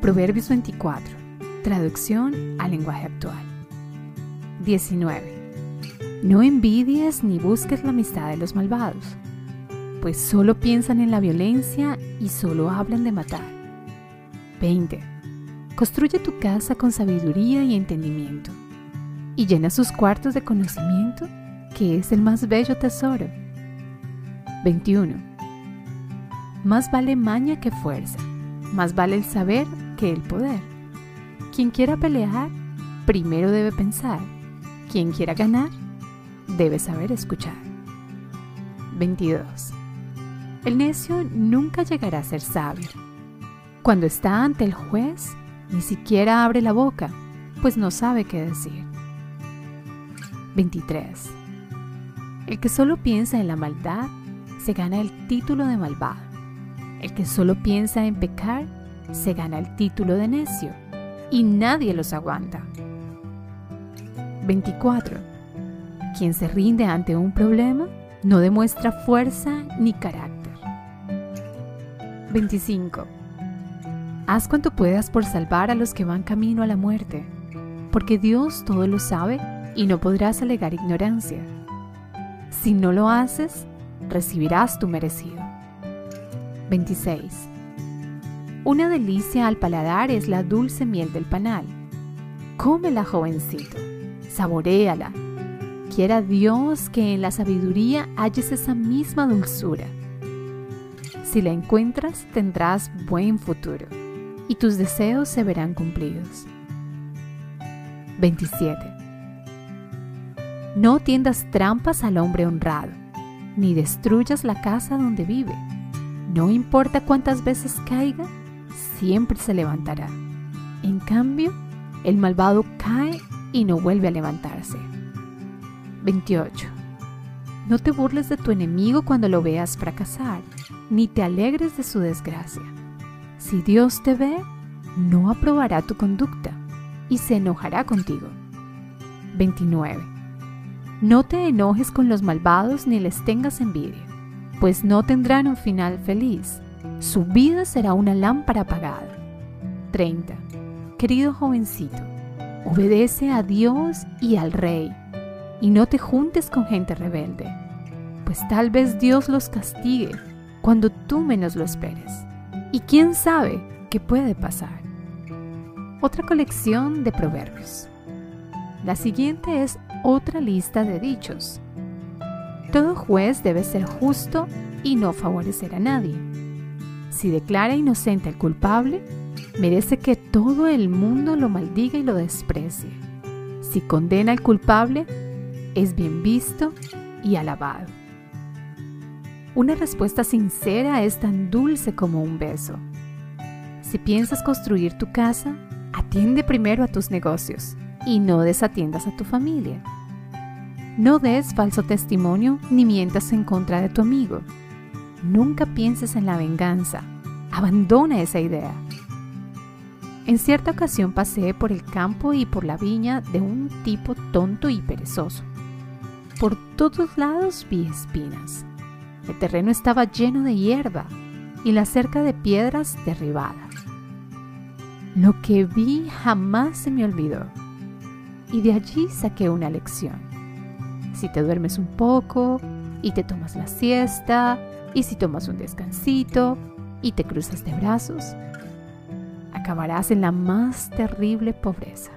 Proverbios 24. Traducción al lenguaje actual. 19. No envidies ni busques la amistad de los malvados, pues solo piensan en la violencia y solo hablan de matar. 20. Construye tu casa con sabiduría y entendimiento, y llena sus cuartos de conocimiento, que es el más bello tesoro. 21. Más vale maña que fuerza, más vale el saber que el poder. Quien quiera pelear, primero debe pensar. Quien quiera ganar, debe saber escuchar. 22. El necio nunca llegará a ser sabio. Cuando está ante el juez, ni siquiera abre la boca, pues no sabe qué decir. 23. El que solo piensa en la maldad se gana el título de malvado. El que solo piensa en pecar se gana el título de necio y nadie los aguanta. 24. Quien se rinde ante un problema no demuestra fuerza ni carácter. 25. Haz cuanto puedas por salvar a los que van camino a la muerte, porque Dios todo lo sabe y no podrás alegar ignorancia. Si no lo haces, recibirás tu merecido. 26. Una delicia al paladar es la dulce miel del panal. Cómela, jovencito, saboréala. Quiera Dios que en la sabiduría halles esa misma dulzura. Si la encuentras, tendrás buen futuro y tus deseos se verán cumplidos. 27. No tiendas trampas al hombre honrado, ni destruyas la casa donde vive. No importa cuántas veces caiga, siempre se levantará. En cambio, el malvado cae y no vuelve a levantarse. 28. No te burles de tu enemigo cuando lo veas fracasar, ni te alegres de su desgracia. Si Dios te ve, no aprobará tu conducta y se enojará contigo. 29. No te enojes con los malvados ni les tengas envidia, pues no tendrán un final feliz su vida será una lámpara apagada. 30. Querido jovencito, obedece a Dios y al Rey, y no te juntes con gente rebelde, pues tal vez Dios los castigue cuando tú menos lo esperes. Y quién sabe qué puede pasar. Otra colección de proverbios. La siguiente es otra lista de dichos. Todo juez debe ser justo y no favorecer a nadie si declara inocente al culpable, merece que todo el mundo lo maldiga y lo desprecie. Si condena al culpable, es bien visto y alabado. Una respuesta sincera es tan dulce como un beso. Si piensas construir tu casa, atiende primero a tus negocios y no desatiendas a tu familia. No des falso testimonio ni mientas en contra de tu amigo. Nunca pienses en la venganza. Abandona esa idea. En cierta ocasión pasé por el campo y por la viña de un tipo tonto y perezoso. Por todos lados vi espinas. El terreno estaba lleno de hierba y la cerca de piedras derribadas. Lo que vi jamás se me olvidó y de allí saqué una lección. Si te duermes un poco y te tomas la siesta y si tomas un descansito y te cruzas de brazos, acabarás en la más terrible pobreza.